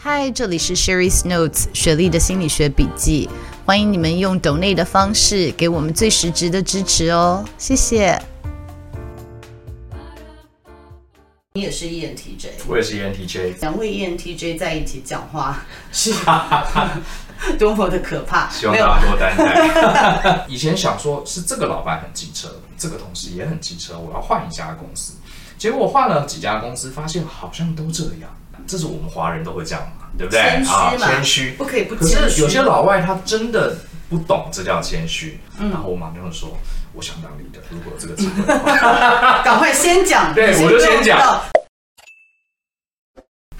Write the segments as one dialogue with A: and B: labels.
A: 嗨，这里是 Sherry's Notes 雪莉的心理学笔记。欢迎你们用 donate 的方式给我们最实质的支持哦，谢谢。你也是 ENTJ，
B: 我也是 ENTJ，
A: 两位 ENTJ 在一起讲话是 多么的可怕。
B: 希望大家多担待。以前想说是这个老板很机车，这个同事也很机车，我要换一家公司。结果我换了几家公司，发现好像都这样。这是我们华人都会这样嘛，对不对？
A: 谦虚嘛，
B: 谦虚
A: 不可以不谦虚。
B: 可是有些老外他真的不懂这叫谦虚，嗯、然后我马上说，我想当你的，如果有这个机会的话，
A: 赶快先讲。
B: 对，我就先讲。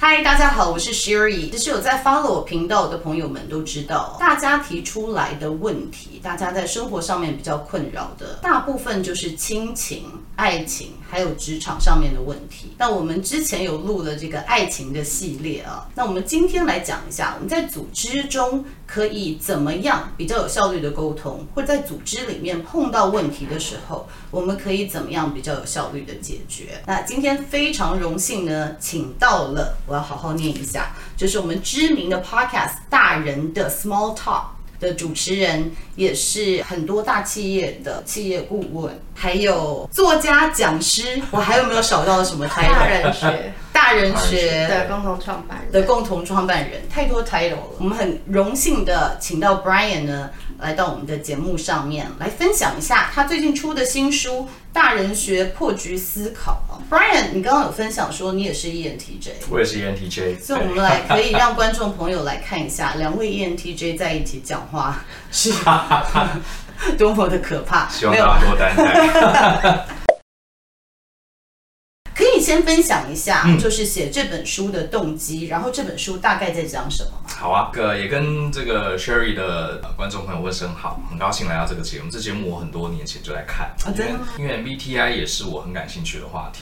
A: 嗨，大家好，我是 Sherry。其实有在 follow 我频道的朋友们都知道，大家提出来的问题，大家在生活上面比较困扰的，大部分就是亲情、爱情，还有职场上面的问题。那我们之前有录了这个爱情的系列啊，那我们今天来讲一下，我们在组织中可以怎么样比较有效率的沟通，或在组织里面碰到问题的时候，我们可以怎么样比较有效率的解决？那今天非常荣幸呢，请到了。我要好好念一下，就是我们知名的 Podcast 大人的 Small Talk 的主持人，也是很多大企业的企业顾问，还有作家讲师。我还有没有少到什么 title？
C: 大人学，
A: 大人学
C: 的共同创办人
A: 的共同创办人，太多 title 了。我们很荣幸的请到 Brian 呢。来到我们的节目上面来分享一下他最近出的新书《大人学破局思考》。Brian，你刚刚有分享说你也是 ENTJ，
B: 我也是 ENTJ，
A: 所以我们来可以让观众朋友来看一下两位 ENTJ 在一起讲话 是多么的可怕。
B: 希望大家多担待。
A: 先分享一下，就是写这本书的动机，嗯、然后这本书大概在讲什么？
B: 好啊，个也跟这个 Sherry 的观众朋友问声好，很高兴来到这个节目。这节目我很多年前就在看，啊、因为因为 MBTI 也是我很感兴趣的话题。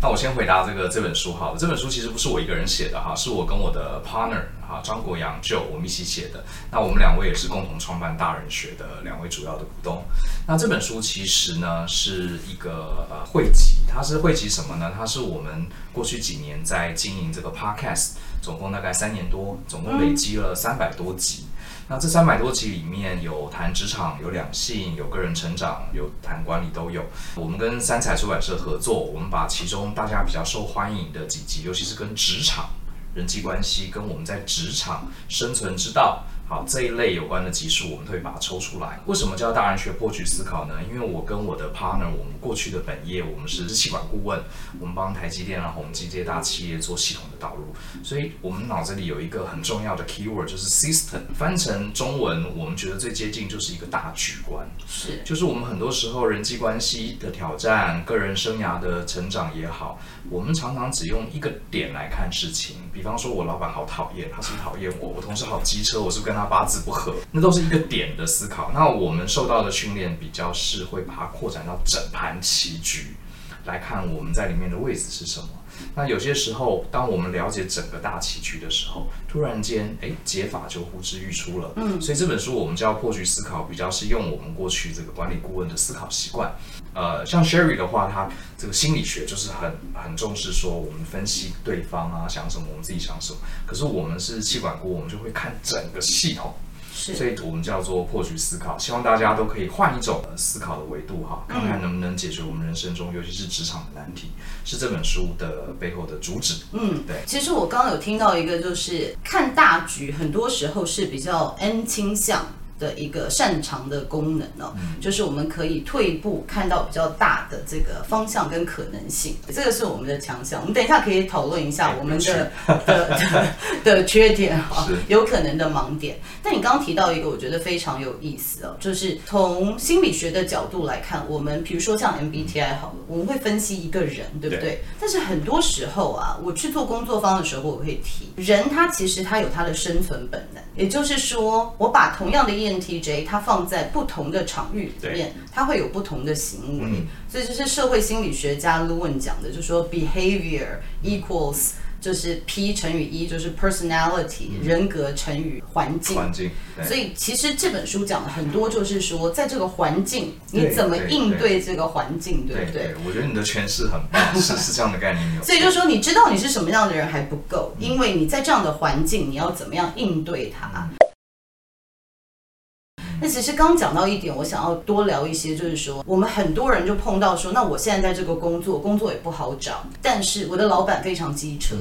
B: 那我先回答这个这本书哈，这本书其实不是我一个人写的哈，是我跟我的 partner 哈张国阳就我们一起写的。那我们两位也是共同创办大人学的两位主要的股东。那这本书其实呢是一个呃汇集，它是汇集什么呢？它是我们过去几年在经营这个 podcast，总共大概三年多，总共累积了三百多集。那这三百多集里面有谈职场，有两性，有个人成长，有谈管理都有。我们跟三彩出版社合作，我们把其中大家比较受欢迎的几集，尤其是跟职场、人际关系，跟我们在职场生存之道。好，这一类有关的集数，我们都会把它抽出来。为什么叫大人学破局思考呢？因为我跟我的 partner，我们过去的本业，我们是气管顾问，我们帮台积电啊、宏基这些大企业做系统的导入，所以我们脑子里有一个很重要的 keyword，就是 system。翻成中文，我们觉得最接近就是一个大局观，是，就是我们很多时候人际关系的挑战，个人生涯的成长也好，我们常常只用一个点来看事情。比方说，我老板好讨厌，他是讨厌我？我同事好机车，我是不是跟他八字不合？那都是一个点的思考。那我们受到的训练比较是会把它扩展到整盘棋局来看，我们在里面的位置是什么。那有些时候，当我们了解整个大棋局的时候，突然间，哎，解法就呼之欲出了。嗯，所以这本书我们叫破局思考，比较是用我们过去这个管理顾问的思考习惯。呃，像 Sherry 的话，他这个心理学就是很很重视说我们分析对方啊想什么，我们自己想什么。可是我们是气管顾问，我们就会看整个系统。所以我们叫做破局思考，希望大家都可以换一种思考的维度哈，看看能不能解决我们人生中，尤其是职场的难题，是这本书的背后的主旨。嗯，对。
A: 其实我刚刚有听到一个，就是看大局，很多时候是比较 N 倾向。的一个擅长的功能哦，就是我们可以退一步看到比较大的这个方向跟可能性，这个是我们的强项。我们等一下可以讨论一下我们的的的，的缺点 哈，有可能的盲点。但你刚刚提到一个，我觉得非常有意思哦，就是从心理学的角度来看，我们比如说像 MBTI 好了，我们会分析一个人，对不对？但是很多时候啊，我去做工作方的时候，我会提人，他其实他有他的生存本能，也就是说，我把同样的一 ENTJ 它放在不同的场域里面，它会有不同的行为。嗯、所以这是社会心理学家 Lewin 讲的，就是说 behavior equals 就是 P 乘以一，就是 personality、嗯、人格乘以环境。环境。所以其实这本书讲的很多，就是说在这个环境你怎么应对这个环境，对，对，对，对不对，对？我
B: 觉得你的诠释很棒，是是这样的概念。
A: 所以就是说，你知道你是什么样的人还不够，因为你在这样的环境，你要怎么样应对它？那其实刚刚讲到一点，我想要多聊一些，就是说我们很多人就碰到说，那我现在在这个工作，工作也不好找，但是我的老板非常机车，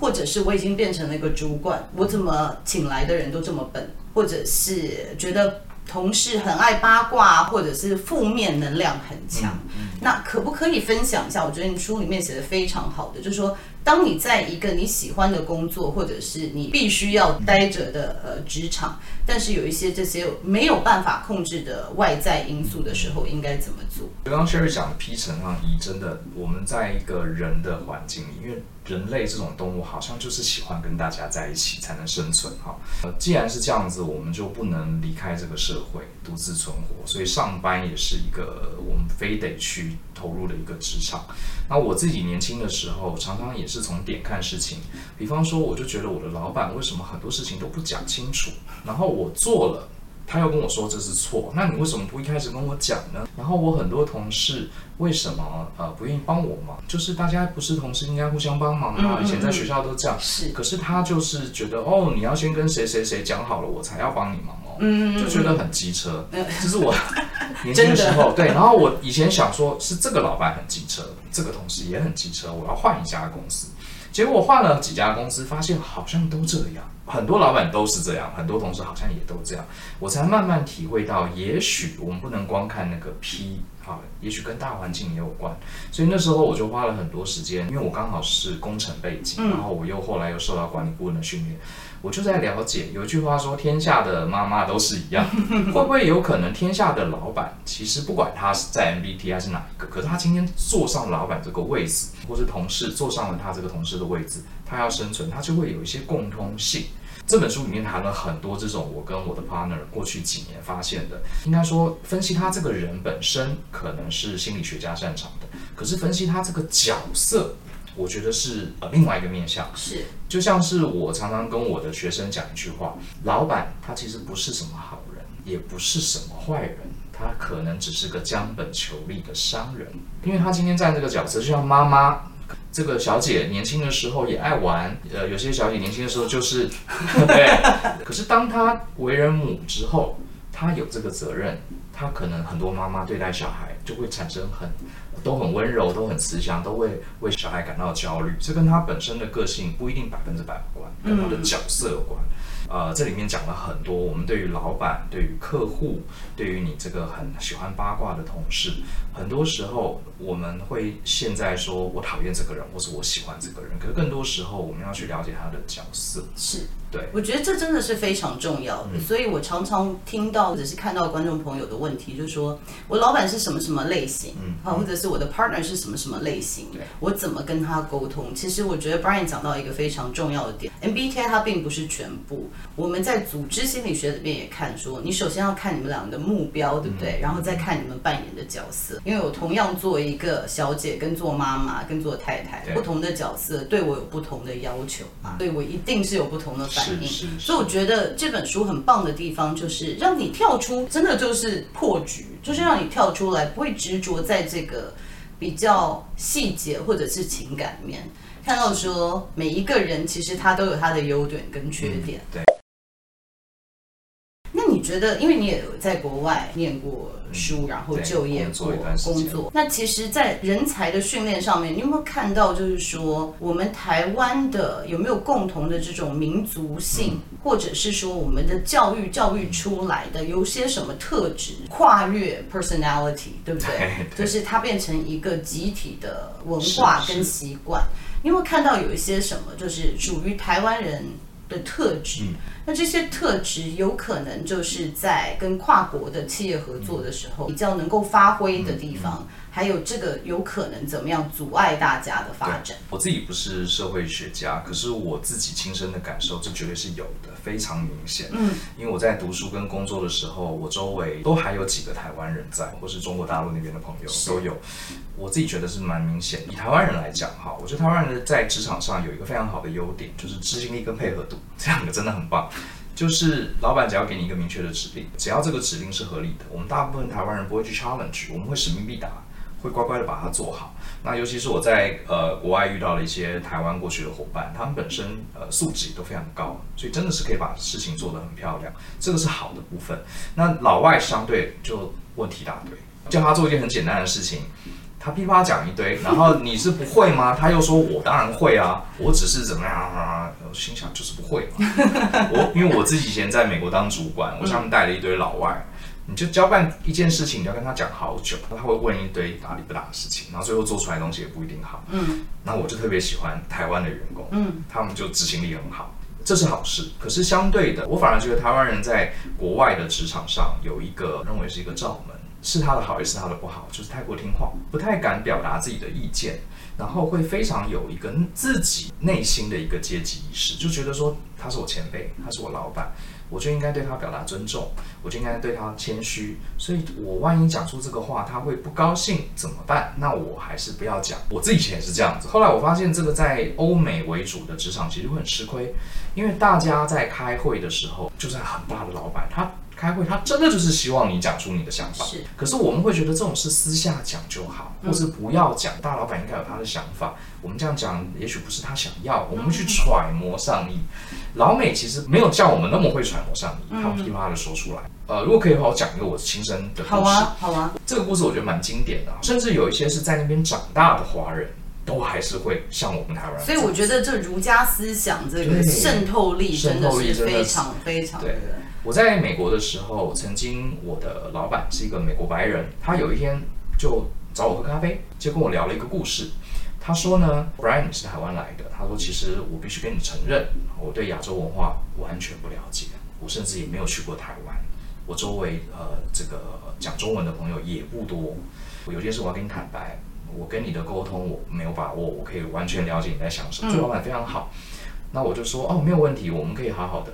A: 或者是我已经变成了一个主管，我怎么请来的人都这么笨，或者是觉得。同事很爱八卦，或者是负面能量很强。那可不可以分享一下？我觉得你书里面写的非常好的，就是说，当你在一个你喜欢的工作，或者是你必须要待着的呃职场，但是有一些这些没有办法控制的外在因素的时候，应该怎么做？
B: 刚刚 Sherry 讲的 P 乘上一，真的我们在一个人的环境里，因为。人类这种动物好像就是喜欢跟大家在一起才能生存哈。呃，既然是这样子，我们就不能离开这个社会独自存活，所以上班也是一个我们非得去投入的一个职场。那我自己年轻的时候，常常也是从点看事情，比方说，我就觉得我的老板为什么很多事情都不讲清楚，然后我做了。他又跟我说这是错，那你为什么不一开始跟我讲呢？然后我很多同事为什么呃不愿意帮我忙？就是大家不是同事应该互相帮忙吗？以前在学校都这样。是。可是他就是觉得哦，你要先跟谁谁谁讲好了，我才要帮你忙哦。嗯。就觉得很机车。嗯。这是我 年轻的时候对。然后我以前想说，是这个老板很机车，这个同事也很机车，我要换一家公司。结果我换了几家公司，发现好像都这样。很多老板都是这样，很多同事好像也都这样，我才慢慢体会到，也许我们不能光看那个 P 啊，也许跟大环境也有关。所以那时候我就花了很多时间，因为我刚好是工程背景，然后我又后来又受到管理顾问的训练，我就在了解。有一句话说，天下的妈妈都是一样，会不会有可能天下的老板其实不管他是在 MBTI 还是哪一个，可是他今天坐上老板这个位置，或是同事坐上了他这个同事的位置，他要生存，他就会有一些共通性。这本书里面谈了很多这种我跟我的 partner 过去几年发现的，应该说分析他这个人本身可能是心理学家擅长的，可是分析他这个角色，我觉得是呃另外一个面向。是，就像是我常常跟我的学生讲一句话：老板他其实不是什么好人，也不是什么坏人，他可能只是个将本求利的商人，因为他今天站这个角色，就像妈妈。这个小姐年轻的时候也爱玩，呃，有些小姐年轻的时候就是，对。可是当她为人母之后，她有这个责任，她可能很多妈妈对待小孩就会产生很都很温柔，都很慈祥，都会为小孩感到焦虑。这跟她本身的个性不一定百分之百有关，跟她的角色有关。呃，这里面讲了很多，我们对于老板、对于客户、对于你这个很喜欢八卦的同事，很多时候我们会现在说我讨厌这个人，或是我喜欢这个人，可是更多时候我们要去了解他的角色。是。对，我觉得这真的是非常重要的，所以我常常听到或者是看到观众朋友的问题，就是说我老板是什么什么类型，啊，或者是我的 partner 是什么什么类型，我怎么跟他沟通？其实我觉得 Brian 讲到一个非常重要的点，MBTI 它并不是全部。我们在组织心理学里面也看说，你首先要看你们两个的目标，对不对？然后再看你们扮演的角色。因为我同样做一个小姐，跟做妈妈，跟做太太，不同的角色对我有不同的要求啊，对我一定是有不同的。反应，所以我觉得这本书很棒的地方就是让你跳出，真的就是破局，就是让你跳出来，不会执着在这个比较细节或者是情感面，看到说每一个人其实他都有他的优点跟缺
A: 点。对。觉得，因为你也在国外念过书，然后就业过工作，那其实，在人才的训练上面，你有没有看到，就是说，我们台湾的有没有共同的这种民族性，或者是说，我们的教育教育出来的有些什么特质，跨越 personality，对不对？就是它变成一个集体的文化跟习惯。你有没有看到有一些什么，就是属于台湾人的特质？那这些特质有可能就是在跟跨国的企业合作的时候比较能够发挥的地方，还有这个有可能怎么样阻碍大家的发展？
B: 我自己不是社会学家，可是我自己亲身的感受，这绝对是有的，非常明显。嗯，因为我在读书跟工作的时候，我周围都还有几个台湾人在，或是中国大陆那边的朋友都有。我自己觉得是蛮明显。以台湾人来讲，哈，我觉得台湾人在职场上有一个非常好的优点，就是执行力跟配合度，这两个真的很棒。就是老板只要给你一个明确的指令，只要这个指令是合理的，我们大部分台湾人不会去 challenge，我们会使命必达，会乖乖的把它做好。那尤其是我在呃国外遇到了一些台湾过去的伙伴，他们本身呃素质也都非常高，所以真的是可以把事情做得很漂亮，这个是好的部分。那老外相对就问题大堆，叫他做一件很简单的事情。他噼啪讲一堆，然后你是不会吗？他又说我当然会啊，我只是怎么样啊？我心想就是不会嘛。我因为我自己以前在美国当主管，我下面带了一堆老外，你就交办一件事情，你要跟他讲好久，他会问一堆大理不搭的事情，然后最后做出来的东西也不一定好。嗯，那我就特别喜欢台湾的员工，嗯，他们就执行力很好，这是好事。可是相对的，我反而觉得台湾人在国外的职场上有一个认为是一个罩门。是他的好，也是他的不好，就是太过听话，不太敢表达自己的意见，然后会非常有一个自己内心的一个阶级意识，就觉得说他是我前辈，他是我老板，我就应该对他表达尊重，我就应该对他谦虚，所以我万一讲出这个话，他会不高兴怎么办？那我还是不要讲。我自己以前也是这样子，后来我发现这个在欧美为主的职场其实会很吃亏，因为大家在开会的时候，就算很大的老板，他。开会，他真的就是希望你讲出你的想法。是，可是我们会觉得这种事私下讲就好，或是不要讲。大老板应该有他的想法，我们这样讲也许不是他想要，我们去揣摩上意。老美其实没有像我们那么会揣摩上意，他噼啪的说出来。呃，如果可以的话，我讲一个我亲身的故事。好
A: 啊，好啊。
B: 这个故事我觉得蛮经典的，甚至有一些是在那边长大的华人都还是会像我们台湾人。
A: 所以我觉得这儒家思想这个渗透力真的是非常非常对。
B: 我在美国的时候，曾经我的老板是一个美国白人，他有一天就找我喝咖啡，就跟我聊了一个故事。他说呢，Brian 你是台湾来的，他说其实我必须跟你承认，我对亚洲文化完全不了解，我甚至也没有去过台湾，我周围呃这个讲中文的朋友也不多。我有些事我要跟你坦白，我跟你的沟通我没有把握，我可以完全了解你在想什么。这、嗯、老板非常好。那我就说哦，没有问题，我们可以好好的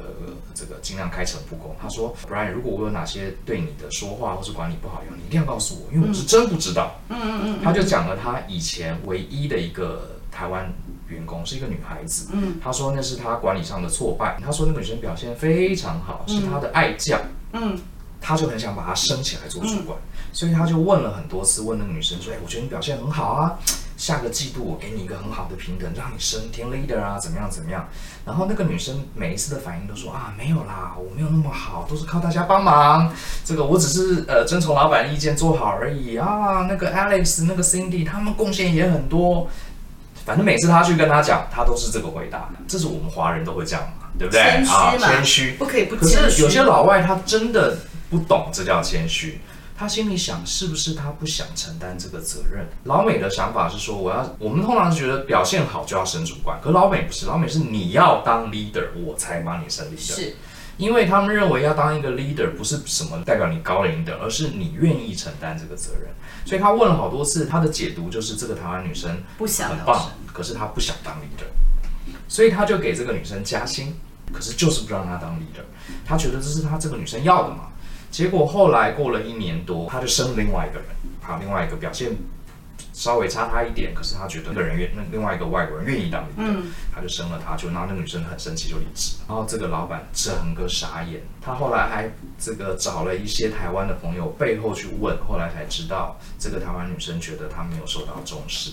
B: 这个尽量开诚布公。他说，Brian，如果我有哪些对你的说话或是管理不好用，你一定要告诉我，因为我是真不知道。嗯嗯嗯。他就讲了他以前唯一的一个台湾员工是一个女孩子。嗯。他说那是他管理上的挫败。他说那个女生表现非常好，是他的爱将。嗯。他就很想把她升起来做主管，所以他就问了很多次，问那个女生说：“哎，我觉得你表现很好啊。”下个季度我给你一个很好的平等，让你升 team leader 啊，怎么样怎么样？然后那个女生每一次的反应都说啊，没有啦，我没有那么好，都是靠大家帮忙。这个我只是呃遵从老板的意见做好而已啊。那个 Alex，那个 Cindy，他们贡献也很多。反正每次他去跟他讲，他都是这个回答。这是我们华人都会这样嘛，对不对？谦虚
A: 啊，谦虚，不可以不谦虚。
B: 可是有些老外他真的不懂这叫谦虚。他心里想，是不是他不想承担这个责任？老美的想法是说，我要，我们通常是觉得表现好就要升主管，可老美不是，老美是你要当 leader，我才把你升 leader。是，因为他们认为要当一个 leader 不是什么代表你高人一等，而是你愿意承担这个责任。所以他问了好多次，他的解读就是这个台湾女生不想很棒，可是她不想当 leader，所以他就给这个女生加薪，可是就是不让她当 leader，他觉得这是他这个女生要的嘛。结果后来过了一年多，他就生了另外一个人，好，另外一个表现稍微差他一点，可是他觉得那个人愿，那另外一个外国人愿意当领导，嗯，他就生了他，就让那个女生很生气就离职。然后这个老板整个傻眼，他后来还这个找了一些台湾的朋友背后去问，后来才知道这个台湾女生觉得他没有受到重视，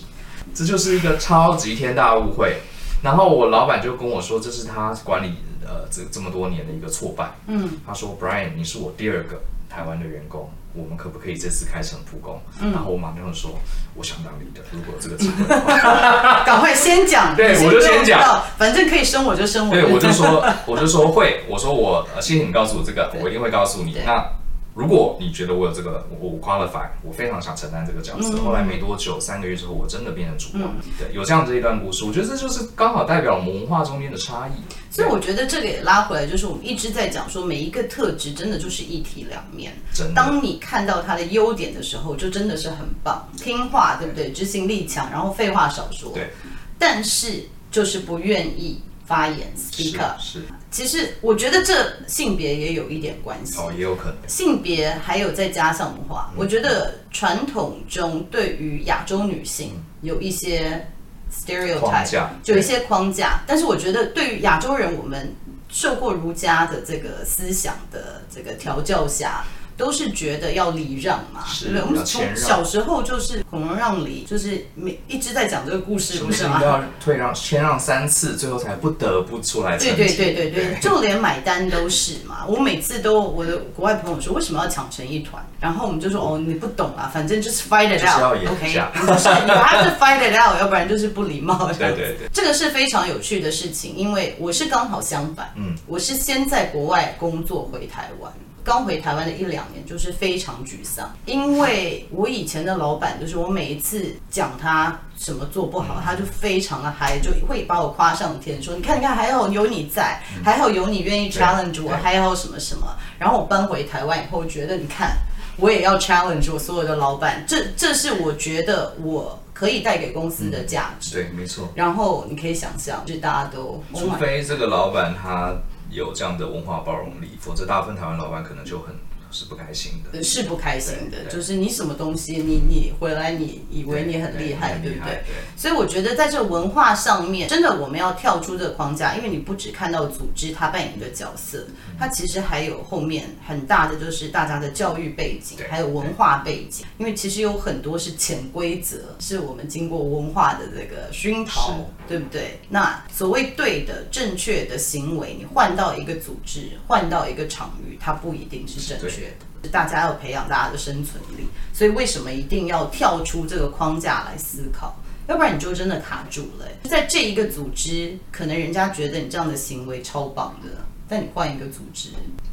B: 这就是一个超级天大误会。然后我老板就跟我说，这是他管理。呃这这么多年的一个挫败。嗯，他说：“Brian，你是我第二个台湾的员工，我们可不可以这次开诚布公？”嗯，然后我马上说：“我想当你的，如果有这个机会的话，
A: 赶快先讲。”
B: 对，我就先讲，
A: 反正可以升我就升我。
B: 对，我就说，我就说会，我说我谢谢你告诉我这个，我一定会告诉你。那。如果你觉得我有这个，我我 qualify，我非常想承担这个角色。嗯、后来没多久，三个月之后，我真的变成主管。嗯、对，有这样的一段故事，我觉得这就是刚好代表我们文化中间的差异。
A: 所以我觉得这个也拉回来，就是我们一直在讲说，每一个特质真的就是一体两面。当你看到他的优点的时候，就真的是很棒，听话，对不对？执行力强，然后废话少说。对。但是就是不愿意。发言，speak up，是。其实我觉得这性别也有一点关系
B: 哦，也有可能。
A: 性别还有再加上的话，嗯、我觉得传统中对于亚洲女性有一些 stereotype，就有一些框架。但是我觉得对于亚洲人，我们受过儒家的这个思想的这个调教下。都是觉得要礼让嘛，是对不对？我们从小时候就是孔融让梨，就是每一直在讲这个故事，不是吗？
B: 要退让，谦让三次，最后才不得不出来。
A: 对对对对对，就连买单都是嘛。我每次都我的国外朋友说，为什么要抢成一团？然后我们就说，哦，你不懂啊，反正就是 fight it out，OK，你还是 fight it out，要不然就是不礼貌。对对对，这个是非常有趣的事情，因为我是刚好相反，嗯，我是先在国外工作回台湾。刚回台湾的一两年，就是非常沮丧，因为我以前的老板，就是我每一次讲他什么做不好，他就非常的嗨，就会把我夸上天，说你看你看，还好有你在，还好有你愿意 challenge 我，还好什么什么。然后我搬回台湾以后，觉得你看我也要 challenge 我所有的老板，这这是我觉得我可以带给公司的价值。
B: 对，没错。
A: 然后你可以想象，就大家都，
B: 除非这个老板他。有这样的文化包容力，否则大部分台湾老板可能就很。是不开心的，
A: 是不开心的，就是你什么东西，你你回来，你以为你很厉害，对不对？所以我觉得在这文化上面，真的我们要跳出这个框架，因为你不只看到组织它扮演的角色，它其实还有后面很大的就是大家的教育背景，还有文化背景，因为其实有很多是潜规则，是我们经过文化的这个熏陶，对不对？那所谓对的、正确的行为，你换到一个组织，换到一个场域，它不一定是正确的。大家要培养大家的生存力，所以为什么一定要跳出这个框架来思考？要不然你就真的卡住了。在这一个组织，可能人家觉得你这样的行为超棒的，但你换一个组织，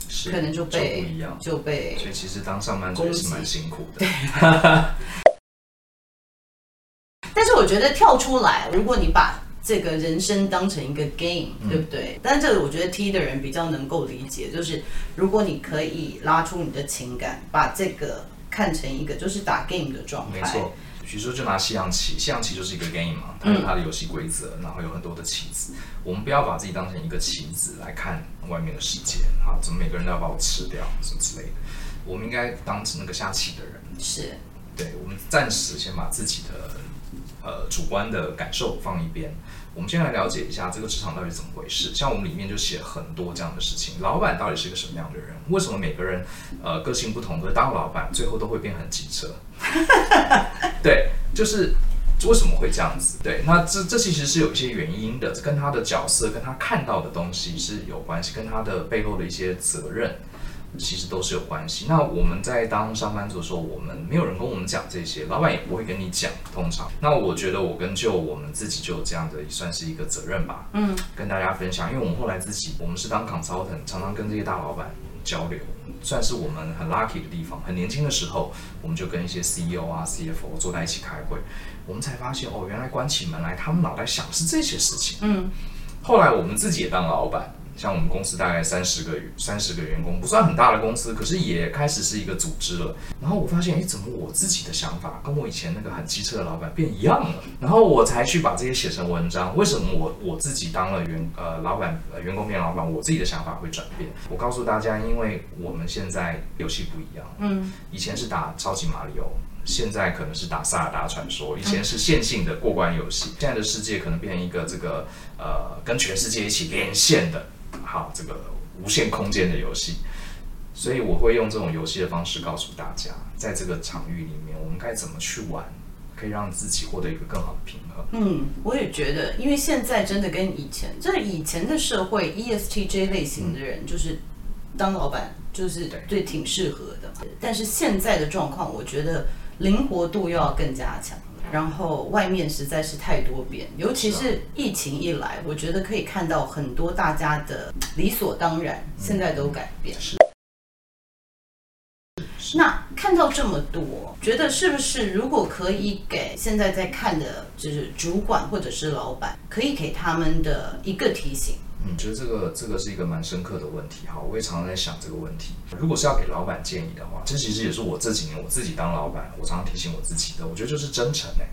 A: 是可能就被就不一样，就被。
B: 所以其实当上班族是蛮辛苦的。
A: 对。但是我觉得跳出来，如果你把这个人生当成一个 game，对不对？嗯、但是这个我觉得 T 的人比较能够理解，就是如果你可以拉出你的情感，把这个看成一个就是打 game 的状态。没错，
B: 比如说就拿西洋棋，西洋棋就是一个 game 嘛，它有它的游戏规则，嗯、然后有很多的棋子。我们不要把自己当成一个棋子来看外面的世界，啊，怎么每个人都要把我吃掉，什么之类的。我们应该当成那个下棋的人。
A: 是，
B: 对，我们暂时先把自己的呃主观的感受放一边。我们先来了解一下这个职场到底怎么回事。像我们里面就写很多这样的事情，老板到底是个什么样的人？为什么每个人呃个性不同，可是当老板最后都会变很机车？对，就是为什么会这样子？对，那这这其实是有一些原因的，跟他的角色、跟他看到的东西是有关系，跟他的背后的一些责任。其实都是有关系。那我们在当上班族的时候，我们没有人跟我们讲这些，老板也不会跟你讲。通常，那我觉得我跟就我们自己就有这样的，也算是一个责任吧。嗯，跟大家分享，因为我们后来自己，我们是当 consultant，常常跟这些大老板交流，算是我们很 lucky 的地方。很年轻的时候，我们就跟一些 CEO 啊、CFO 坐在一起开会，我们才发现哦，原来关起门来，他们脑袋想的是这些事情。嗯，后来我们自己也当老板。像我们公司大概三十个三十个员工，不算很大的公司，可是也开始是一个组织了。然后我发现，哎，怎么我自己的想法跟我以前那个很机车的老板变一样了？然后我才去把这些写成文章。为什么我我自己当了员呃老板呃员工变老板，我自己的想法会转变？我告诉大家，因为我们现在游戏不一样，嗯，以前是打超级马里奥，现在可能是打萨尔达传说，以前是线性的过关游戏，现在的世界可能变成一个这个呃跟全世界一起连线的。好，这个无限空间的游戏，所以我会用这种游戏的方式告诉大家，在这个场域里面，我们该怎么去玩，可以让自己获得一个更好的平衡。
A: 嗯，我也觉得，因为现在真的跟以前，就是以前的社会 ESTJ 类型的人，就是当老板就是对挺适合的。但是现在的状况，我觉得灵活度又要更加强。然后外面实在是太多变，尤其是疫情一来，我觉得可以看到很多大家的理所当然，现在都改变。
B: 是。
A: 那看到这么多，觉得是不是如果可以给现在在看的，就是主管或者是老板，可以给他们的一个提醒？
B: 嗯，觉得这个这个是一个蛮深刻的问题。哈，我也常常在想这个问题。如果是要给老板建议的话，这其实也是我这几年我自己当老板，我常常提醒我自己的。我觉得就是真诚哎，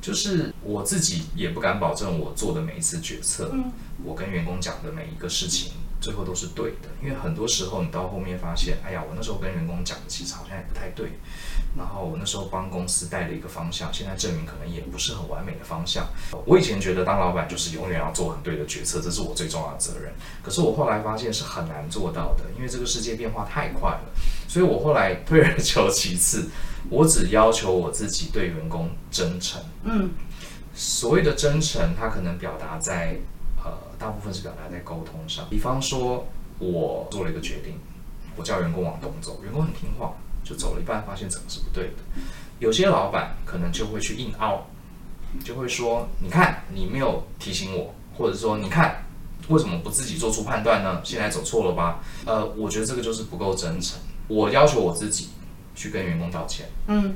B: 就是我自己也不敢保证我做的每一次决策，嗯，我跟员工讲的每一个事情。最后都是对的，因为很多时候你到后面发现，哎呀，我那时候跟员工讲的其实好像也不太对，然后我那时候帮公司带了一个方向，现在证明可能也不是很完美的方向。我以前觉得当老板就是永远要做很对的决策，这是我最重要的责任。可是我后来发现是很难做到的，因为这个世界变化太快了。所以我后来退而求其次，我只要求我自己对员工真诚。嗯，所谓的真诚，它可能表达在。呃，大部分是表达在沟通上。比方说，我做了一个决定，我叫员工往东走，员工很听话，就走了一半，发现怎么是不对的。有些老板可能就会去硬凹，就会说：“你看，你没有提醒我，或者说，你看，为什么不自己做出判断呢？现在走错了吧？”呃，我觉得这个就是不够真诚。我要求我自己去跟员工道歉。嗯，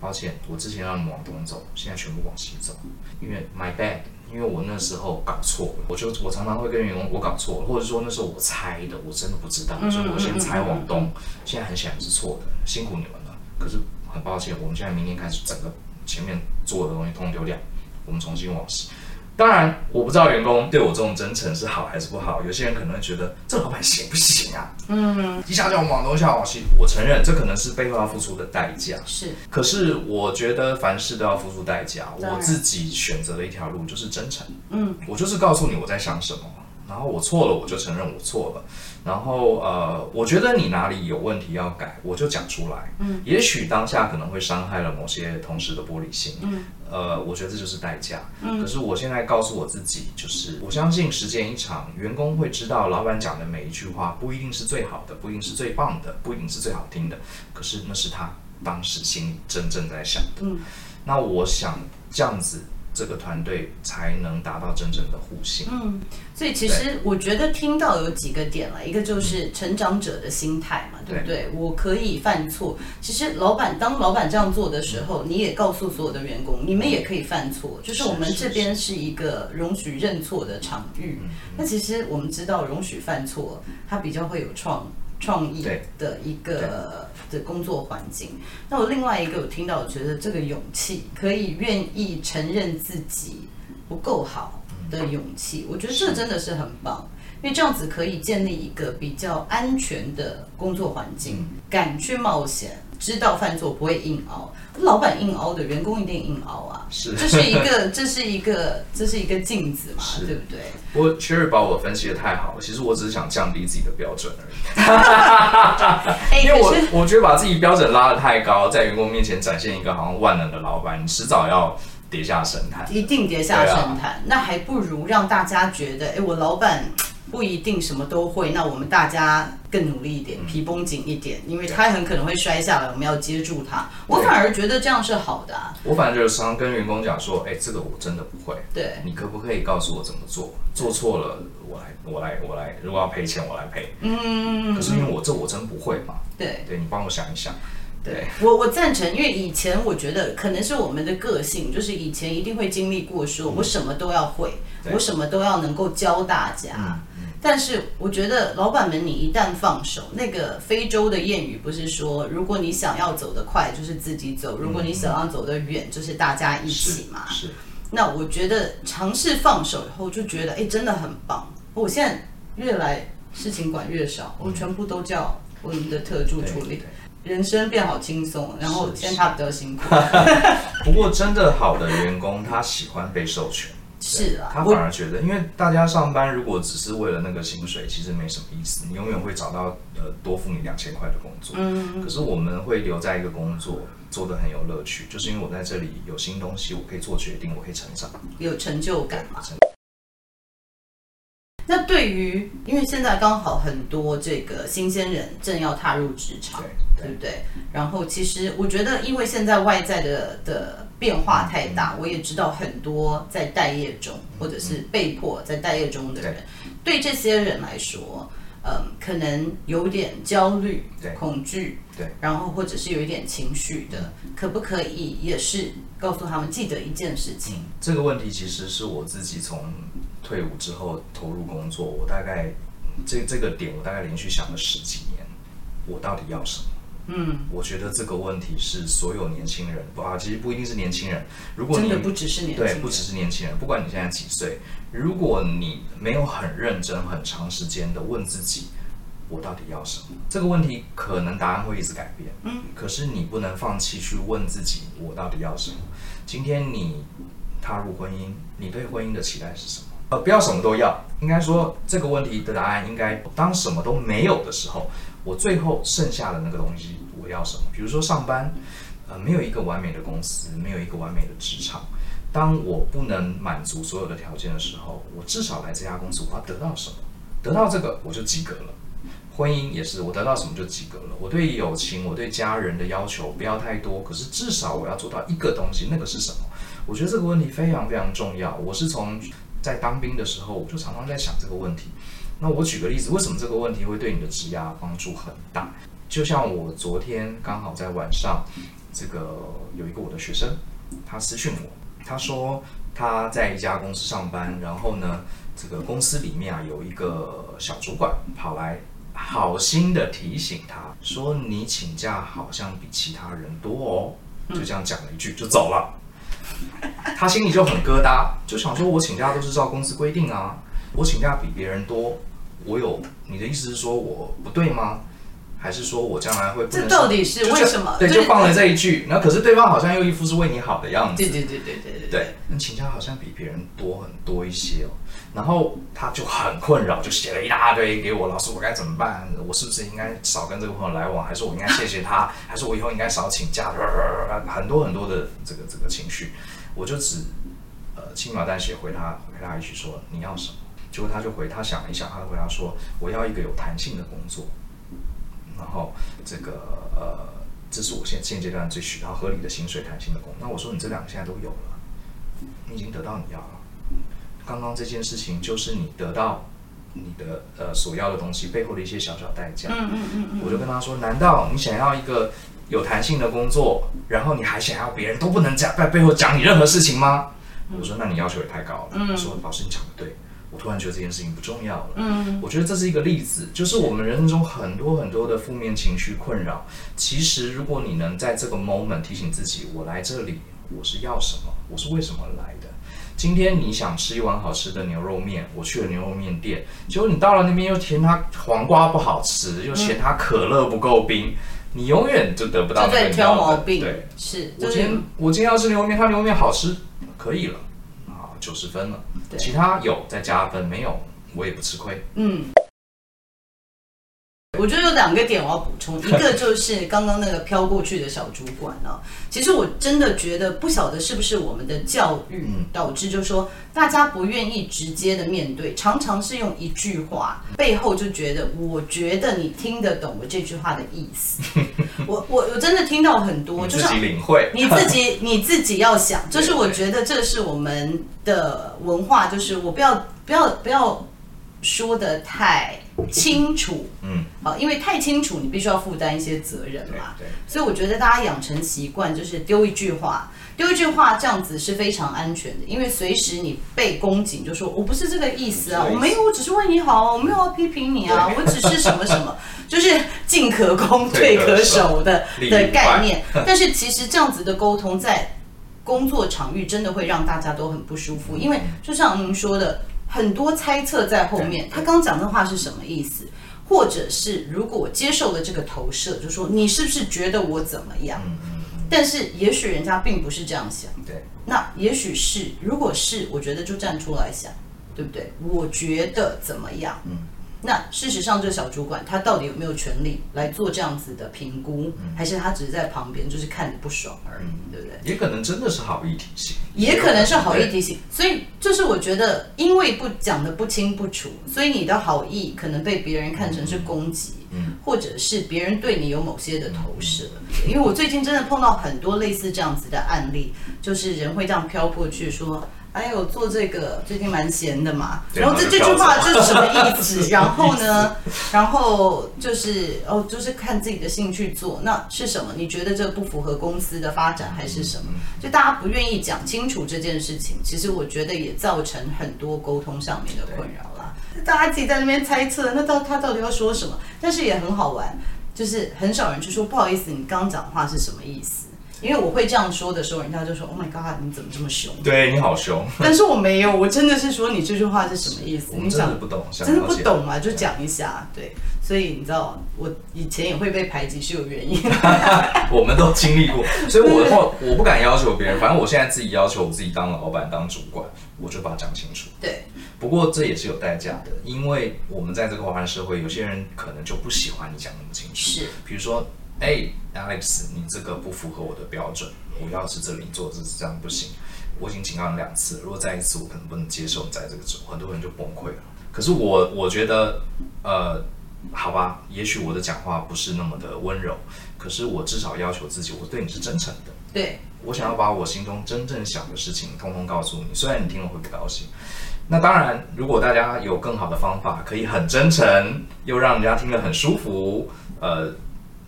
B: 抱歉，我之前让你们往东走，现在全部往西走，因为 my bad。因为我那时候搞错了，我就我常常会跟员工我搞错了，或者说那时候我猜的，我真的不知道，所以我先猜往东，现在很显然是错的，辛苦你们了。可是很抱歉，我们现在明天开始整个前面做的东西通丢掉，我们重新往西。当然，我不知道员工对我这种真诚是好还是不好。有些人可能会觉得这老板行不行啊？嗯，一下叫我往东，一下往西。我承认这可能是背后要付出的代价。
A: 是，
B: 可是我觉得凡事都要付出代价。我自己选择的一条路就是真诚。嗯，我就是告诉你我在想什么。然后我错了，我就承认我错了。然后呃，我觉得你哪里有问题要改，我就讲出来。嗯，也许当下可能会伤害了某些同事的玻璃心。嗯，呃，我觉得这就是代价。嗯，可是我现在告诉我自己，就是我相信时间一长，员工会知道老板讲的每一句话不一定是最好的，不一定是最棒的，不一定是最好听的。可是那是他当时心里真正在想的。嗯，那我想这样子。这个团队才能达到真正的互信。嗯，
A: 所以其实我觉得听到有几个点了，一个就是成长者的心态嘛，对不对？我可以犯错。其实老板当老板这样做的时候，你也告诉所有的员工，你们也可以犯错。就是我们这边是一个容许认错的场域。那其实我们知道，容许犯错，它比较会有创创意的一个的工作环境。那我另外一个我听到，我觉得这个勇气，可以愿意承认自己不够好的勇气，我觉得这真的是很棒，因为这样子可以建立一个比较安全的工作环境，敢去冒险。知道犯错不会硬熬，老板硬熬的员工一定硬熬啊！
B: 是，
A: 这是一个，这是一个，这是一个镜子嘛，
B: 是
A: 对不对？
B: 我 Cherry 把我分析的太好了，其实我只是想降低自己的标准而已。因为我我觉得把自己标准拉得太高，在员工面前展现一个好像万能的老板，你迟早要跌下神坛，
A: 一定跌下神坛。啊、那还不如让大家觉得，哎，我老板。不一定什么都会，那我们大家更努力一点，皮绷紧一点，因为他很可能会摔下来，我们要接住他。我反而觉得这样是好的啊。
B: 我反正就是常常跟员工讲说，哎，这个我真的不会。
A: 对，
B: 你可不可以告诉我怎么做？做错了，我来，我来，我来。如果要赔钱，我来赔。嗯。可是因为我这我真不会嘛。对。对，你帮我想一想。对，
A: 我我赞成，因为以前我觉得可能是我们的个性，就是以前一定会经历过，说我什么都要会，我什么都要能够教大家。但是我觉得老板们，你一旦放手，那个非洲的谚语不是说，如果你想要走得快，就是自己走；如果你想要走得远，就是大家一起嘛。
B: 是。
A: 那我觉得尝试放手以后，就觉得哎，真的很棒。我现在越来事情管越少，我全部都叫我们的特助处理，人生变好轻松。然后现在他比较辛苦。
B: 不过真的好的员工，他喜欢被授权。
A: 是啊，
B: 他反而觉得，因为大家上班如果只是为了那个薪水，其实没什么意思。你永远会找到呃多付你两千块的工作。嗯。可是我们会留在一个工作，做的很有乐趣，就是因为我在这里有新东西，我可以做决定，我可以成长，
A: 有成就感嘛。那对于，因为现在刚好很多这个新鲜人正要踏入职场，对，对不对？然后其实我觉得，因为现在外在的的变化太大，我也知道很多在待业中或者是被迫在待业中的人，对这些人来说，嗯，可能有点焦虑、恐惧，对，然后或者是有一点情绪的，可不可以也是告诉他们记得一件事情？
B: 这个问题其实是我自己从。退伍之后投入工作，我大概这这个点，我大概连续想了十几年，我到底要什么？嗯，我觉得这个问题是所有年轻人，啊，其实不一定是年轻人，如果你
A: 真的不只是年轻人，
B: 对，不只是年轻人，不管你现在几岁，如果你没有很认真、很长时间的问自己，我到底要什么？这个问题可能答案会一直改变，嗯，可是你不能放弃去问自己，我到底要什么？今天你踏入婚姻，你对婚姻的期待是什么？呃，不要什么都要，应该说这个问题的答案应该，当什么都没有的时候，我最后剩下的那个东西我要什么？比如说上班，呃，没有一个完美的公司，没有一个完美的职场。当我不能满足所有的条件的时候，我至少来这家公司我要得到什么？得到这个我就及格了。婚姻也是，我得到什么就及格了。我对友情，我对家人的要求不要太多，可是至少我要做到一个东西，那个是什么？我觉得这个问题非常非常重要。我是从在当兵的时候，我就常常在想这个问题。那我举个例子，为什么这个问题会对你的职业帮助很大？就像我昨天刚好在晚上，这个有一个我的学生，他私讯我，他说他在一家公司上班，然后呢，这个公司里面啊有一个小主管跑来好心的提醒他说，你请假好像比其他人多哦，就这样讲了一句就走了。他心里就很疙瘩，就想说：“我请假都是照公司规定啊，我请假比别人多，我有你的意思是说我不对吗？还是说我将来会不能？”
A: 这到底是为什么？
B: 对，就放了这一句，然后可是对方好像又一副是为你好的样子。
A: 对对对对对对。
B: 对，你请假好像比别人多很多一些哦，然后他就很困扰，就写了一大堆给我，老师我该怎么办？我是不是应该少跟这个朋友来往？还是我应该谢谢他？还是我以后应该少请假？很多很多的这个这个情绪。我就只，呃，轻描淡写回他回他一句说，你要什么？结果他就回他想了一想，他就回答说，我要一个有弹性的工作，然后这个呃，这是我现现阶段最需要合理的薪水、弹性的工作。那我说你这两个现在都有了，你已经得到你要了。刚刚这件事情就是你得到你的呃所要的东西背后的一些小小代价。嗯嗯嗯嗯。我就跟他说，难道你想要一个？有弹性的工作，然后你还想要别人都不能讲在背后讲你任何事情吗？嗯、我说那你要求也太高了。嗯、说老师你讲的对，我突然觉得这件事情不重要了。嗯，我觉得这是一个例子，就是我们人生中很多很多的负面情绪困扰，其实如果你能在这个 moment 提醒自己，我来这里我是要什么，我是为什么来的。今天你想吃一碗好吃的牛肉面，我去了牛肉面店，结果你到了那边又嫌它黄瓜不好吃，又嫌它可乐不够冰。你永远就得不到那
A: 个挑毛病。
B: 对，
A: 是。
B: 我今天我今天要吃牛肉面，它牛肉面好吃，可以了，啊，九十分了。对。其他有再加分，没有我也不吃亏。嗯。
A: 我觉得有两个点我要补充，一个就是刚刚那个飘过去的小主管呢、啊，其实我真的觉得不晓得是不是我们的教育导致，就是说大家不愿意直接的面对，常常是用一句话背后就觉得，我觉得你听得懂我这句话的意思。我我我真的听到很多，就是
B: 你自己领会，
A: 你自己 你自己要想，就是我觉得这是我们的文化，就是我不要不要不要说的太。清楚，嗯，好，因为太清楚，你必须要负担一些责任嘛，对，对，所以我觉得大家养成习惯，就是丢一句话，丢一句话，这样子是非常安全的，因为随时你被攻击，就说我不是这个意思啊，我没有，我只是为你好，我没有要批评你啊，我只是什么什么，就是进可攻退可守的的概念，但是其实这样子的沟通在工作场域真的会让大家都很不舒服，因为就像您说的。很多猜测在后面，他刚讲的话是什么意思？或者是如果我接受了这个投射，就说你是不是觉得我怎么样？但是也许人家并不是这样想。
B: 对，
A: 那也许是，如果是，我觉得就站出来想，对不对？我觉得怎么样？嗯。那事实上，这个小主管他到底有没有权利来做这样子的评估，嗯、还是他只是在旁边就是看着不爽而已，嗯、对不对？
B: 也可能真的是好意提醒，
A: 也可能是好意提醒。所以就是我觉得，因为不讲的不清不楚，所以你的好意可能被别人看成是攻击，嗯，或者是别人对你有某些的投射。嗯、因为我最近真的碰到很多类似这样子的案例，就是人会这样飘过去说。还有做这个最近蛮闲的嘛，然后这这句话这是什么意思？然后呢，然后就是哦，就是看自己的兴趣做，那是什么？你觉得这不符合公司的发展还是什么？就大家不愿意讲清楚这件事情，其实我觉得也造成很多沟通上面的困扰啦。大家自己在那边猜测，那到他到底要说什么？但是也很好玩，就是很少人去说不好意思，你刚刚讲话是什么意思？因为我会这样说的时候，人家就说：“Oh my god，你怎么这么凶？”
B: 对，你好凶。
A: 但是我没有，我真的是说你这句话是什么意思？
B: 你真的不懂，
A: 真的不懂嘛？就讲一下，对。所以你知道，我以前也会被排挤是有原因的。
B: 我们都经历过，所以我的话我不敢要求别人。反正我现在自己要求我自己当老板、当主管，我就把它讲清楚。
A: 对。
B: 不过这也是有代价的，因为我们在这个华人社会，有些人可能就不喜欢你讲那么清楚。
A: 是。
B: 比如说。哎，Alex，你这个不符合我的标准。我要是这里做这是这样不行。我已经警告你两次，如果再一次，我可能不能接受你在这个时候，很多人就崩溃了。可是我我觉得，呃，好吧，也许我的讲话不是那么的温柔，可是我至少要求自己，我对你是真诚的。
A: 对，
B: 我想要把我心中真正想的事情通通告诉你，虽然你听了会不高兴。那当然，如果大家有更好的方法，可以很真诚，又让人家听得很舒服，呃。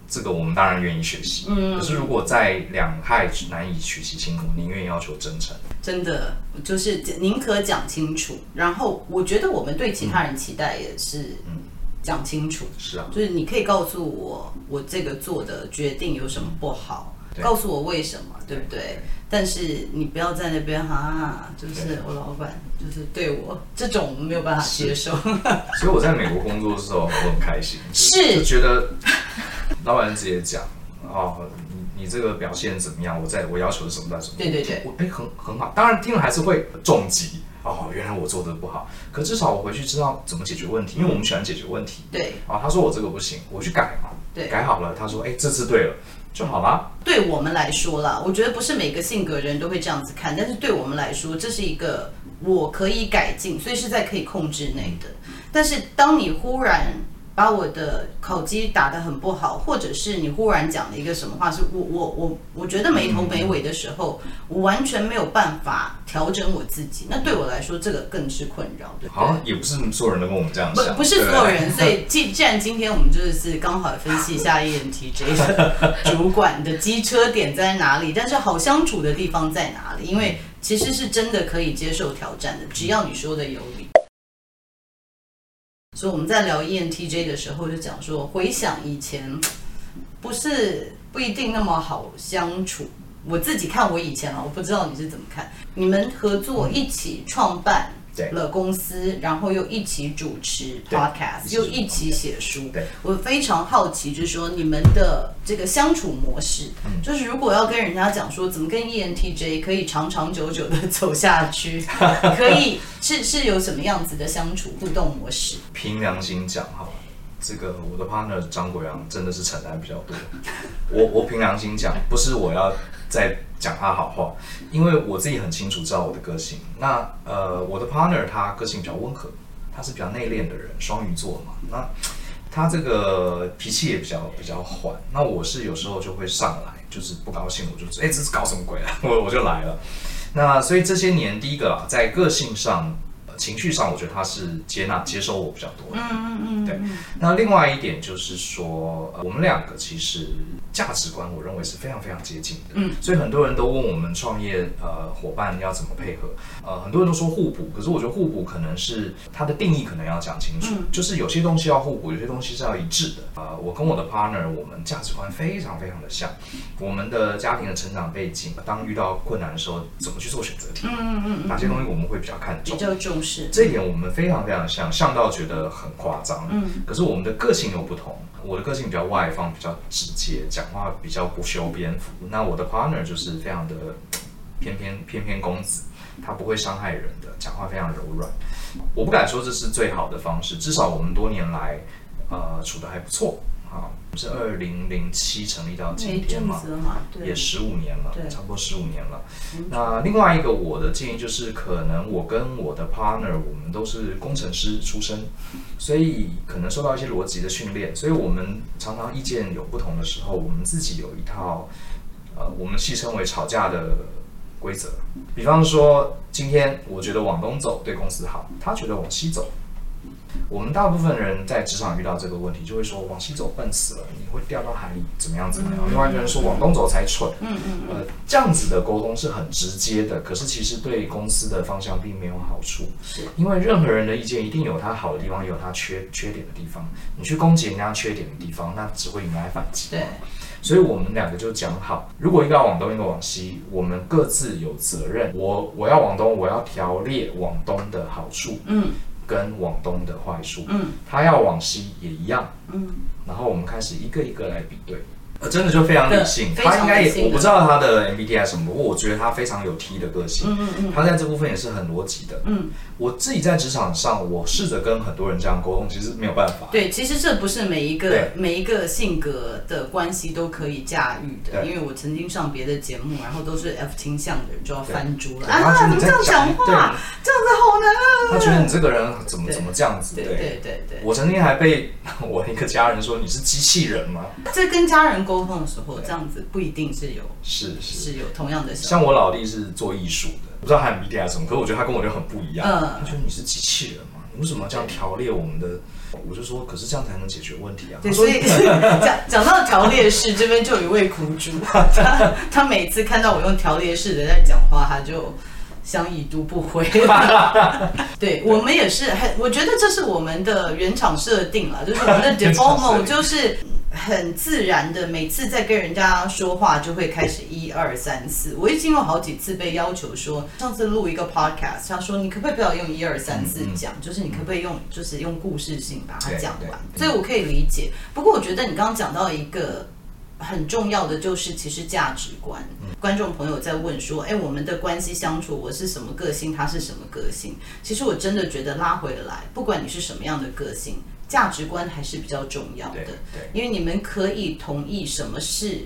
B: 这个我们当然愿意学习，嗯，可是如果在两害难以取其轻，我宁愿要求真诚。
A: 真的就是宁可讲清楚，然后我觉得我们对其他人期待也是，嗯，讲清楚。
B: 是啊，
A: 就是你可以告诉我，我这个做的决定有什么不好，嗯、告诉我为什么，对不对？对，但是你不要在那边哈、啊，就是我老板就是对我这种没有办法接受。
B: 所以我在美国工作的时候我很开心，
A: 是
B: 就觉得。老板直接讲，哦，你你这个表现怎么样？我在我要求的什么？什么？
A: 对对对，
B: 我哎，很很好。当然听了还是会重击。哦，原来我做的不好。可至少我回去知道怎么解决问题，因为我们喜欢解决问题。
A: 对。
B: 啊，他说我这个不行，我去改嘛。
A: 对。
B: 改好了，他说，哎，这次对了，就好啦。
A: 对我们来说啦，我觉得不是每个性格人都会这样子看，但是对我们来说，这是一个我可以改进，所以是在可以控制内的。但是当你忽然。把我的考绩打得很不好，或者是你忽然讲了一个什么话，是我我我我觉得没头没尾的时候，我完全没有办法调整我自己，那对我来说这个更是困扰，对不对？
B: 好像也不是所有人都跟我们这样想，
A: 不不是所有人，所以 既既然今天我们就是刚好分析一下 ENTJ 的 主管的机车点在哪里，但是好相处的地方在哪里？因为其实是真的可以接受挑战的，只要你说的有理。所以我们在聊 ENTJ 的时候，就讲说，回想以前，不是不一定那么好相处。我自己看我以前啊，我不知道你是怎么看。你们合作一起创办。了公司，然后又一起主持 podcast，又一起写书。
B: 对，
A: 我非常好奇，就是说你们的这个相处模式，嗯、就是如果要跟人家讲说怎么跟 ENTJ 可以长长久久的走下去，可以是是有什么样子的相处互动模式？
B: 凭良心讲哈，这个我的 partner 张国阳真的是承担比较多。我我凭良心讲，不是我要。在讲他好话，因为我自己很清楚知道我的个性。那呃，我的 partner 他个性比较温和，他是比较内敛的人，双鱼座嘛。那他这个脾气也比较比较缓。那我是有时候就会上来，就是不高兴，我就说，哎，这是搞什么鬼啊？我我就来了。那所以这些年，第一个啊，在个性上。情绪上，我觉得他是接纳、接受我比较多的。嗯嗯嗯。对。那另外一点就是说，呃，我们两个其实价值观，我认为是非常非常接近的。嗯。所以很多人都问我们创业呃伙伴要怎么配合？呃，很多人都说互补，可是我觉得互补可能是它的定义可能要讲清楚。嗯。就是有些东西要互补，有些东西是要一致的。呃，我跟我的 partner，我们价值观非常非常的像。我们的家庭的成长背景，当遇到困难的时候，怎么去做选择题？嗯嗯嗯。哪些东西我们会比较看重？比较重。
A: 是
B: 这一点我们非常非常像，像到觉得很夸张。
A: 嗯，
B: 可是我们的个性又不同，我的个性比较外放，比较直接，讲话比较不修边幅。那我的 partner 就是非常的翩翩翩翩公子，他不会伤害人的，讲话非常柔软。我不敢说这是最好的方式，至少我们多年来呃处的还不错。啊，是二零零七成立到今天嘛，
A: 嘛
B: 也十五年了，
A: 对
B: 差不多十五年了。那另外一个我的建议就是，可能我跟我的 partner，我们都是工程师出身，所以可能受到一些逻辑的训练，所以我们常常意见有不同的时候，我们自己有一套，呃，我们戏称为吵架的规则。比方说，今天我觉得往东走对公司好，他觉得往西走。我们大部分人在职场遇到这个问题，就会说往西走笨死了，你会掉到海里，怎么样怎么样？另外一个人说往东走才蠢。嗯嗯。呃，这样子的沟通是很直接的，可是其实对公司的方向并没有好处。是。因为任何人的意见一定有他好的地方，也有他缺缺点的地方。你去攻击人家缺点的地方，那只会引来反击。
A: 对。
B: 所以我们两个就讲好，如果一个要往东，一个往西，我们各自有责任。我我要往东，我要条列往东的好处。嗯。跟往东的坏处，嗯，它要往西也一样，嗯，然后我们开始一个一个来比对。呃，真的就非常理性，他应该也我不知道他的 MBTI 什么，不过我觉得他非常有 T 的个性，嗯嗯嗯，他在这部分也是很逻辑的，嗯，我自己在职场上，我试着跟很多人这样沟通，其实没有办法。
A: 对，其实这不是每一个每一个性格的关系都可以驾驭的，因为我曾经上别的节目，然后都是 F 倾向的人就要翻桌了啊，怎么这样讲话，这样子好难啊，
B: 他觉得你这个人怎么怎么这样子，
A: 对对对对，
B: 我曾经还被 我一个家人说，你是机器人吗？
A: 这跟家人。沟通的时候，这样子不一定是有
B: 是是，
A: 是有同样的。
B: 像我老弟是做艺术的，不知道他 MBTI 什么，可是我觉得他跟我就很不一样。嗯，他觉得你是机器人嘛？你为什么要这样条列我们的？我就说，可是这样才能解决问题啊。
A: 对，所以 讲讲到条列式，这边就有一位苦主，他他每次看到我用条列式的在讲话，他就相已读不回。对我们也是很，我觉得这是我们的原厂设定了，就是我们的 default mode 就是。很自然的，每次在跟人家说话就会开始一二三四。我已经有好几次被要求说，上次录一个 podcast，他说你可不可以不要用一二三四讲，就是你可不可以用就是用故事性把它讲完。所以我可以理解。不过我觉得你刚刚讲到一个很重要的，就是其实价值观。观众朋友在问说，哎，我们的关系相处，我是什么个性，他是什么个性？其实我真的觉得拉回来，不管你是什么样的个性。价值观还是比较重要的，对，对，因为你们可以同意什么是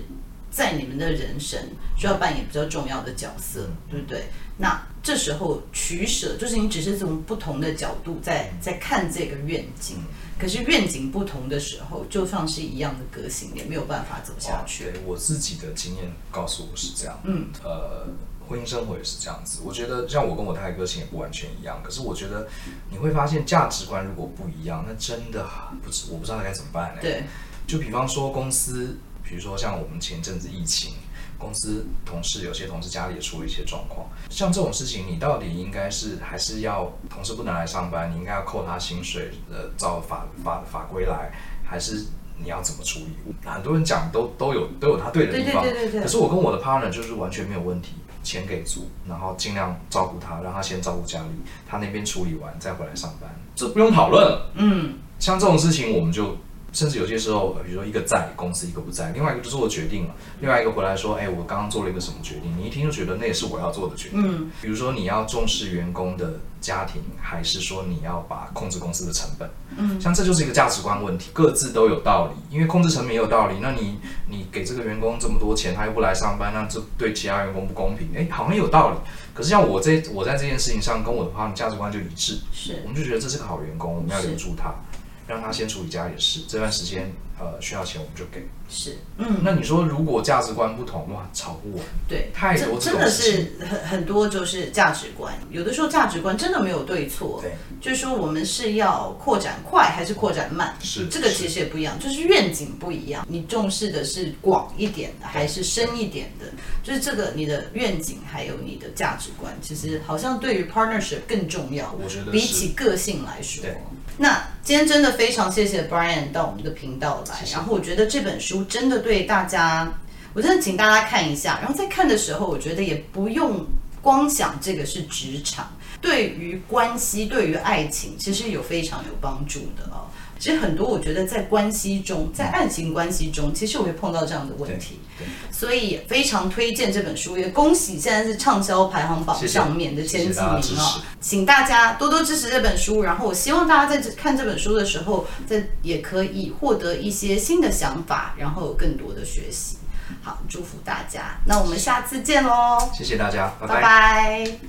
A: 在你们的人生需要扮演比较重要的角色，嗯、对不对？那这时候取舍，就是你只是从不同的角度在在看这个愿景，嗯、可是愿景不同的时候，就算是一样的个性，也没有办法走下去。
B: 对，我自己的经验告诉我是这样，嗯，呃。婚姻生活也是这样子，我觉得像我跟我太太个性也不完全一样，可是我觉得你会发现价值观如果不一样，那真的不知我不知道该怎么办呢？
A: 对，
B: 就比方说公司，比如说像我们前阵子疫情，公司同事有些同事家里也出了一些状况，像这种事情，你到底应该是还是要同事不能来上班，你应该要扣他薪水，呃，照法法法规来，还是你要怎么处理？很多人讲都都有都有他对的地方，对对对对对，可是我跟我的 partner 就是完全没有问题。钱给足，然后尽量照顾他，让他先照顾家里，他那边处理完再回来上班，这不用讨论。嗯，像这种事情，我们就甚至有些时候，比如说一个在公司，一个不在，另外一个就做决定了，另外一个回来说，哎，我刚刚做了一个什么决定？你一听就觉得那也是我要做的决定。嗯，比如说你要重视员工的家庭，还是说你要把控制公司的成本？嗯，像这就是一个价值观问题，各自都有道理。因为控制成本也有道理，那你你给这个员工这么多钱，他又不来上班，那这对其他员工不公平。哎，好像有道理。可是像我这我在这件事情上跟我的 partner 价值观就一致，是，我们就觉得这是个好员工，我们要留住他，让他先处理家里的事，这段时间呃需要钱我们就给。
A: 是，嗯，
B: 那你说如果价值观不同，哇，吵不完。
A: 对，
B: 太多
A: 真的是很很多，就是价值观，有的时候价值观真的没有对错。对，就是说我们是要扩展快还是扩展慢？是，这个其实也不一样，就是愿景不一样。你重视的是广一点的还是深一点的？就是这个你的愿景还有你的价值观，其实好像对于 partnership 更重要。
B: 我觉得
A: 比起个性来说，那今天真的非常谢谢 Brian 到我们的频道来，然后我觉得这本书。真的对大家，我真的请大家看一下。然后在看的时候，我觉得也不用光想这个是职场，对于关系、对于爱情，其实有非常有帮助的哦。其实很多，我觉得在关系中，在爱情关系中，其实我会碰到这样的问题，所以非常推荐这本书。也恭喜现在是畅销排行榜上面的前几名啊、哦！请大家多多支持这本书。然后我希望大家在看这本书的时候，在也可以获得一些新的想法，然后有更多的学习。好，祝福大家。那我们下次见喽！
B: 谢谢大家，拜拜。
A: 拜拜。